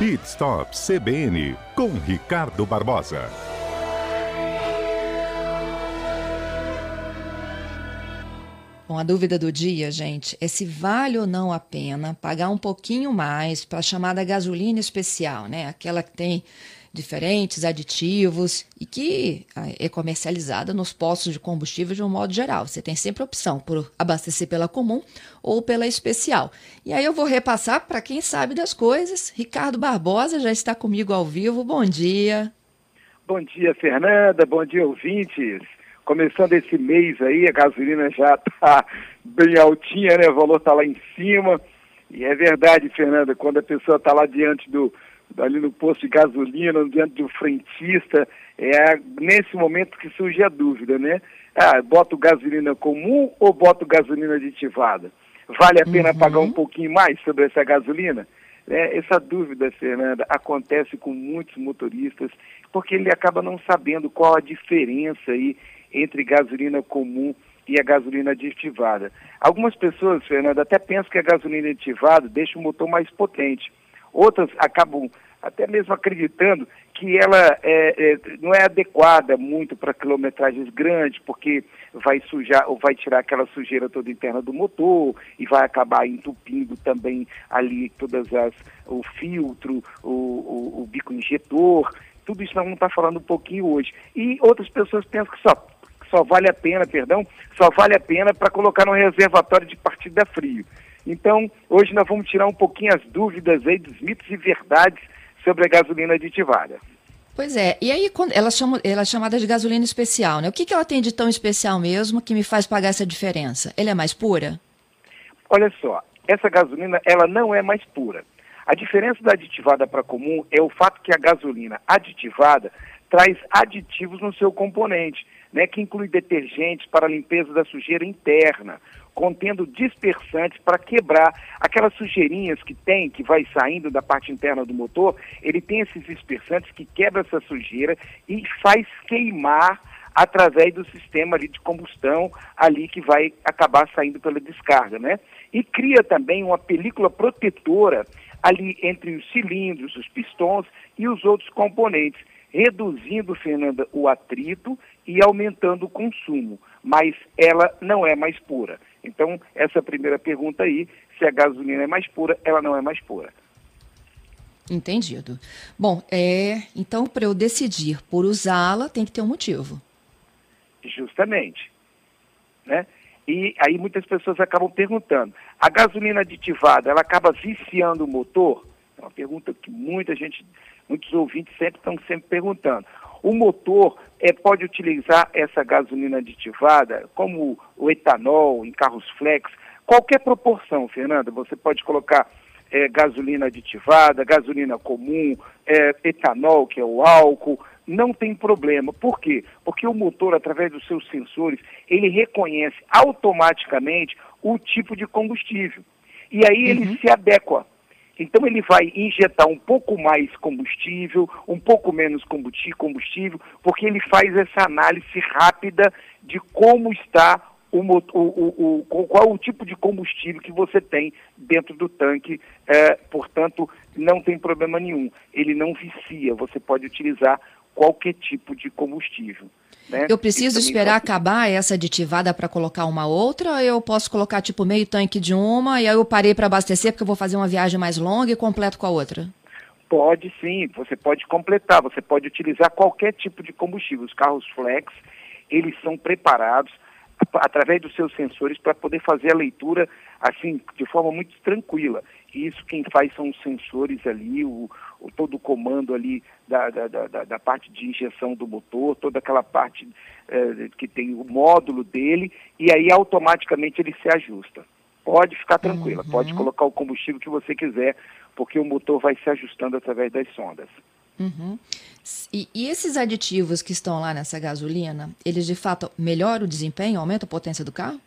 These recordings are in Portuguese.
Pit Stop CBN com Ricardo Barbosa. Bom, a dúvida do dia, gente, é se vale ou não a pena pagar um pouquinho mais para a chamada gasolina especial, né? Aquela que tem diferentes aditivos e que ah, é comercializada nos postos de combustível de um modo geral. Você tem sempre opção por abastecer pela comum ou pela especial. E aí eu vou repassar para quem sabe das coisas. Ricardo Barbosa já está comigo ao vivo. Bom dia. Bom dia, Fernanda. Bom dia, ouvintes. Começando esse mês aí, a gasolina já está bem altinha, né? O valor está lá em cima. E é verdade, Fernanda, quando a pessoa está lá diante do, ali no posto de gasolina, diante do frentista, é nesse momento que surge a dúvida, né? Ah, boto gasolina comum ou boto gasolina aditivada? Vale a pena uhum. pagar um pouquinho mais sobre essa gasolina? É, essa dúvida, Fernanda, acontece com muitos motoristas, porque ele acaba não sabendo qual a diferença aí entre gasolina comum e a gasolina aditivada. Algumas pessoas, Fernanda, até pensam que a gasolina aditivada deixa o motor mais potente. Outras acabam até mesmo acreditando que ela é, é, não é adequada muito para quilometragens grandes, porque vai sujar ou vai tirar aquela sujeira toda interna do motor e vai acabar entupindo também ali todas as o filtro, o, o, o bico injetor. Tudo isso nós vamos estar falando um pouquinho hoje. E outras pessoas pensam que só só vale a pena, perdão, só vale a pena para colocar no reservatório de partida frio. Então, hoje nós vamos tirar um pouquinho as dúvidas aí dos mitos e verdades sobre a gasolina aditivada. Pois é, e aí quando ela, chama, ela é chamada de gasolina especial, né? O que, que ela tem de tão especial mesmo que me faz pagar essa diferença? Ela é mais pura? Olha só, essa gasolina ela não é mais pura. A diferença da aditivada para comum é o fato que a gasolina aditivada traz aditivos no seu componente, né, que inclui detergentes para a limpeza da sujeira interna, contendo dispersantes para quebrar aquelas sujeirinhas que tem, que vai saindo da parte interna do motor, ele tem esses dispersantes que quebra essa sujeira e faz queimar através do sistema ali de combustão ali que vai acabar saindo pela descarga, né? E cria também uma película protetora ali entre os cilindros, os pistões e os outros componentes, reduzindo, Fernanda, o atrito e aumentando o consumo, mas ela não é mais pura. Então, essa primeira pergunta aí, se a gasolina é mais pura, ela não é mais pura. Entendido. Bom, é, então para eu decidir por usá-la, tem que ter um motivo. Justamente. Né? E aí muitas pessoas acabam perguntando, a gasolina aditivada, ela acaba viciando o motor? É uma pergunta que muita gente, muitos ouvintes sempre estão sempre perguntando. O motor é, pode utilizar essa gasolina aditivada, como o etanol em carros flex, qualquer proporção, Fernanda. Você pode colocar é, gasolina aditivada, gasolina comum, é, etanol, que é o álcool, não tem problema. Por quê? Porque o motor, através dos seus sensores, ele reconhece automaticamente o tipo de combustível. E aí ele uhum. se adequa. Então ele vai injetar um pouco mais combustível, um pouco menos combustível, porque ele faz essa análise rápida de como está o, o, o, qual o tipo de combustível que você tem dentro do tanque, é, portanto, não tem problema nenhum. Ele não vicia, você pode utilizar qualquer tipo de combustível. Né? Eu preciso esperar acabar essa aditivada para colocar uma outra, ou eu posso colocar tipo meio tanque de uma e aí eu parei para abastecer porque eu vou fazer uma viagem mais longa e completo com a outra? Pode sim, você pode completar, você pode utilizar qualquer tipo de combustível. Os carros flex, eles são preparados através dos seus sensores para poder fazer a leitura assim de forma muito tranquila. E isso quem faz são os sensores ali, o, o todo o comando ali da, da, da, da, parte de injeção do motor, toda aquela parte eh, que tem o módulo dele, e aí automaticamente ele se ajusta. Pode ficar tranquila, uhum. pode colocar o combustível que você quiser, porque o motor vai se ajustando através das sondas. Uhum. E, e, esses aditivos que estão lá nessa gasolina, eles de fato melhoram o desempenho, aumentam a potência do carro?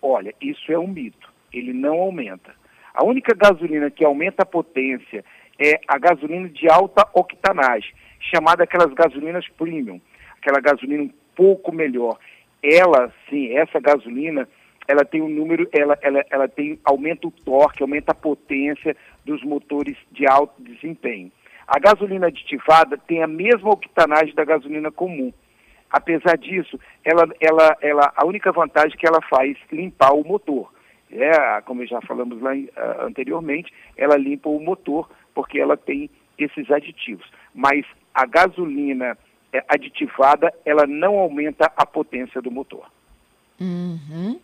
Olha, isso é um mito. Ele não aumenta. A única gasolina que aumenta a potência é a gasolina de alta octanagem, chamada aquelas gasolinas premium, aquela gasolina um pouco melhor. Ela, sim, essa gasolina, ela tem um número, ela, ela, ela tem, aumenta o torque, aumenta a potência dos motores de alto desempenho. A gasolina aditivada tem a mesma octanagem da gasolina comum. Apesar disso, ela, ela, ela, a única vantagem que ela faz limpar o motor. É, como já falamos lá uh, anteriormente, ela limpa o motor porque ela tem esses aditivos. Mas a gasolina é, aditivada, ela não aumenta a potência do motor. Uhum.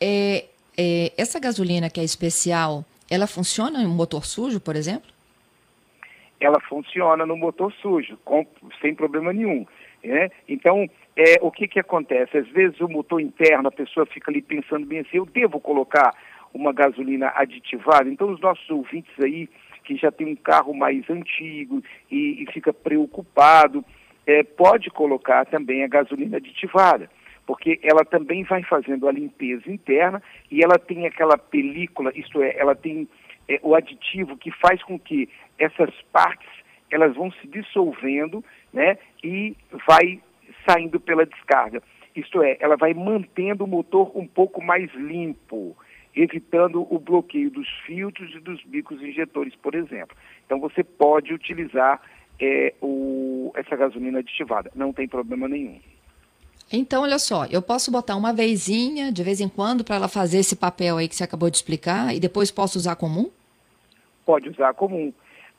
É, é, essa gasolina que é especial, ela funciona em um motor sujo, por exemplo? Ela funciona no motor sujo, com, sem problema nenhum. Né? Então, é, o que, que acontece? Às vezes o motor interno, a pessoa fica ali pensando bem assim, eu devo colocar uma gasolina aditivada? Então, os nossos ouvintes aí, que já tem um carro mais antigo e, e fica preocupado, é, pode colocar também a gasolina aditivada, porque ela também vai fazendo a limpeza interna e ela tem aquela película, isto é, ela tem é, o aditivo que faz com que essas partes elas vão se dissolvendo, né, e vai saindo pela descarga. Isto é, ela vai mantendo o motor um pouco mais limpo, evitando o bloqueio dos filtros e dos bicos injetores, por exemplo. Então você pode utilizar é, o, essa gasolina aditivada, não tem problema nenhum. Então, olha só, eu posso botar uma vezinha de vez em quando para ela fazer esse papel aí que você acabou de explicar e depois posso usar comum? Pode usar comum.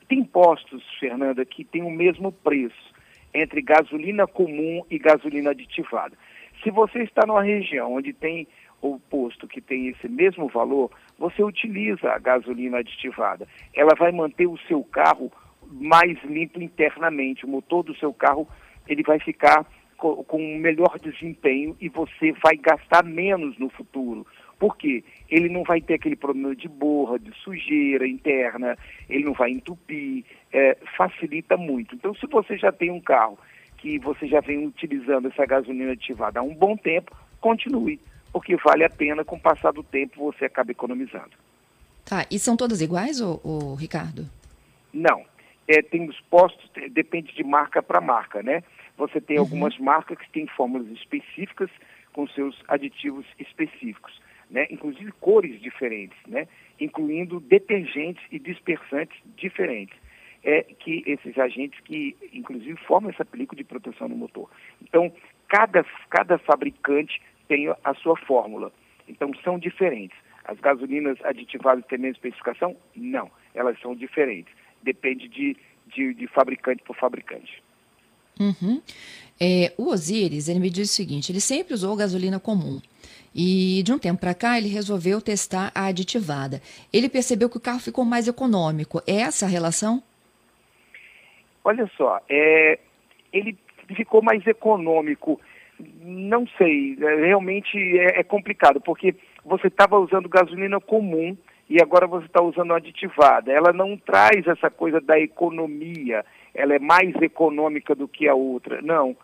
Tem postos, Fernanda, que tem o mesmo preço entre gasolina comum e gasolina aditivada. Se você está numa região onde tem o posto que tem esse mesmo valor, você utiliza a gasolina aditivada. Ela vai manter o seu carro mais limpo internamente. O motor do seu carro ele vai ficar com, um melhor desempenho e você vai gastar menos no futuro. Por quê? Ele não vai ter aquele problema de borra, de sujeira interna, ele não vai entupir, é, facilita muito. Então, se você já tem um carro que você já vem utilizando essa gasolina ativada há um bom tempo, continue, porque vale a pena, com o passar do tempo, você acaba economizando. Tá, e são todas iguais, ô, ô Ricardo? Não. É, tem os postos, depende de marca para marca, né? Você tem uhum. algumas marcas que têm fórmulas específicas com seus aditivos específicos né, inclusive cores diferentes, né, incluindo detergentes e dispersantes diferentes. É que esses agentes que, inclusive, formam essa película de proteção no motor. Então, cada, cada fabricante tem a sua fórmula. Então, são diferentes. As gasolinas aditivadas têm a mesma especificação? Não, elas são diferentes. Depende de, de, de fabricante por fabricante. Uhum. É, o Osiris, ele me diz o seguinte, ele sempre usou gasolina comum. E de um tempo para cá ele resolveu testar a aditivada. Ele percebeu que o carro ficou mais econômico. É essa a relação? Olha só, é, ele ficou mais econômico. Não sei, é, realmente é, é complicado, porque você estava usando gasolina comum e agora você está usando aditivada. Ela não traz essa coisa da economia, ela é mais econômica do que a outra. Não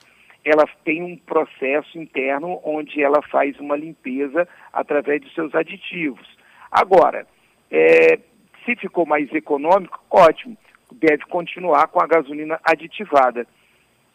ela tem um processo interno onde ela faz uma limpeza através de seus aditivos. Agora, é, se ficou mais econômico, ótimo, deve continuar com a gasolina aditivada.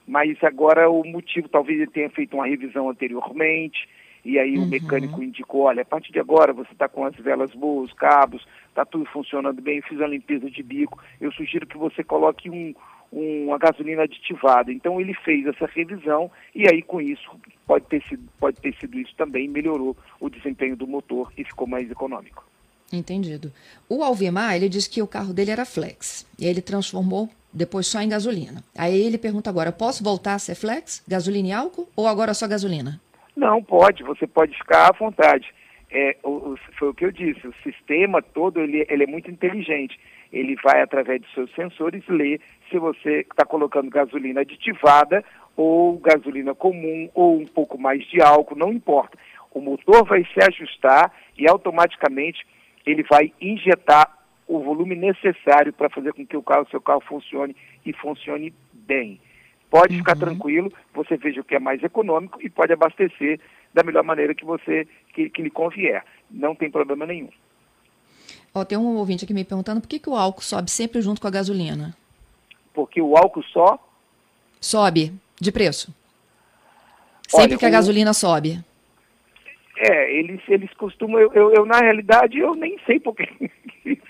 Mas agora o motivo, talvez ele tenha feito uma revisão anteriormente, e aí uhum. o mecânico indicou, olha, a partir de agora você está com as velas boas, os cabos, está tudo funcionando bem, fiz a limpeza de bico, eu sugiro que você coloque um, uma gasolina aditivada. Então ele fez essa revisão e aí com isso pode ter sido, pode ter sido isso também, melhorou o desempenho do motor e ficou mais econômico. Entendido. O Alvimar, ele disse que o carro dele era flex e ele transformou depois só em gasolina. Aí ele pergunta agora, posso voltar a ser flex, gasolina e álcool ou agora só gasolina? Não, pode, você pode ficar à vontade. É, o, o, foi o que eu disse, o sistema todo ele, ele é muito inteligente ele vai, através de seus sensores, ler se você está colocando gasolina aditivada ou gasolina comum ou um pouco mais de álcool, não importa. O motor vai se ajustar e automaticamente ele vai injetar o volume necessário para fazer com que o carro, seu carro funcione e funcione bem. Pode uhum. ficar tranquilo, você veja o que é mais econômico e pode abastecer da melhor maneira que você que, que lhe convier. Não tem problema nenhum. Ó, tem um ouvinte aqui me perguntando por que, que o álcool sobe sempre junto com a gasolina. Porque o álcool só sobe de preço. Sempre Olha, que a o... gasolina sobe. É, eles, eles costumam, eu, eu, eu, na realidade eu nem sei porque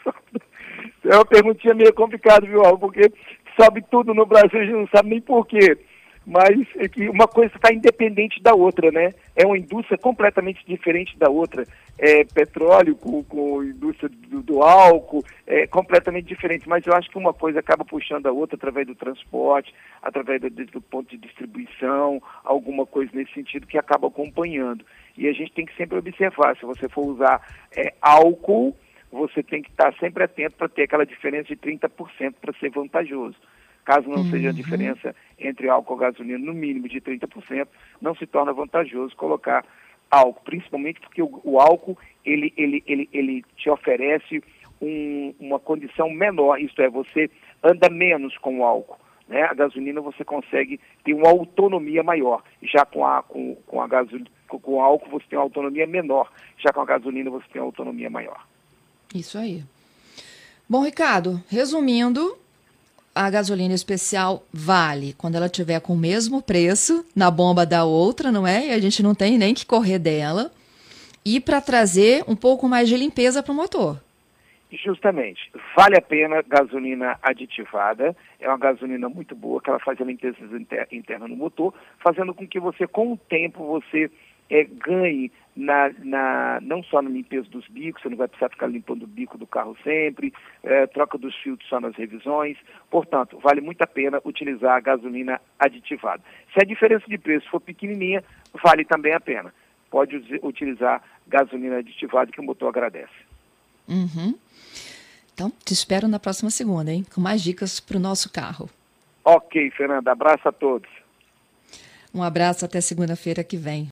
É uma perguntinha meio complicada, viu? Porque sobe tudo no Brasil, a gente não sabe nem porquê mas é que uma coisa está independente da outra, né? É uma indústria completamente diferente da outra. É petróleo com, com indústria do, do, álcool, é completamente diferente, mas eu acho que uma coisa acaba puxando a outra através do transporte, através do, do ponto de distribuição, alguma coisa nesse sentido que acaba acompanhando. E a gente tem que sempre observar, se você for usar é, álcool, você tem que estar sempre atento para ter aquela diferença de 30% para ser vantajoso. Caso não uhum. seja a uhum. diferença entre álcool e gasolina no mínimo de 30%, não se torna vantajoso colocar álcool, principalmente porque o, o álcool ele, ele, ele, ele te oferece um, uma condição menor, isto é, você anda menos com o álcool. Né? A gasolina você consegue ter uma autonomia maior. Já com a, com, com a gasolina, com, com o álcool você tem uma autonomia menor. Já com a gasolina você tem uma autonomia maior. Isso aí. Bom, Ricardo, resumindo, a gasolina especial vale quando ela tiver com o mesmo preço na bomba da outra, não é? E a gente não tem nem que correr dela. E para trazer um pouco mais de limpeza para o motor. Justamente. Vale a pena gasolina aditivada. É uma gasolina muito boa, que ela faz a limpeza interna no motor, fazendo com que você, com o tempo, você é, ganhe na, na, não só na limpeza dos bicos, você não vai precisar ficar limpando o bico do carro sempre, é, troca dos filtros só nas revisões. Portanto, vale muito a pena utilizar a gasolina aditivada. Se a diferença de preço for pequenininha, vale também a pena. Pode utilizar gasolina aditivada que o motor agradece. Uhum. Então, te espero na próxima segunda, hein? Com mais dicas para o nosso carro. Ok, Fernanda. Abraço a todos. Um abraço até segunda-feira que vem.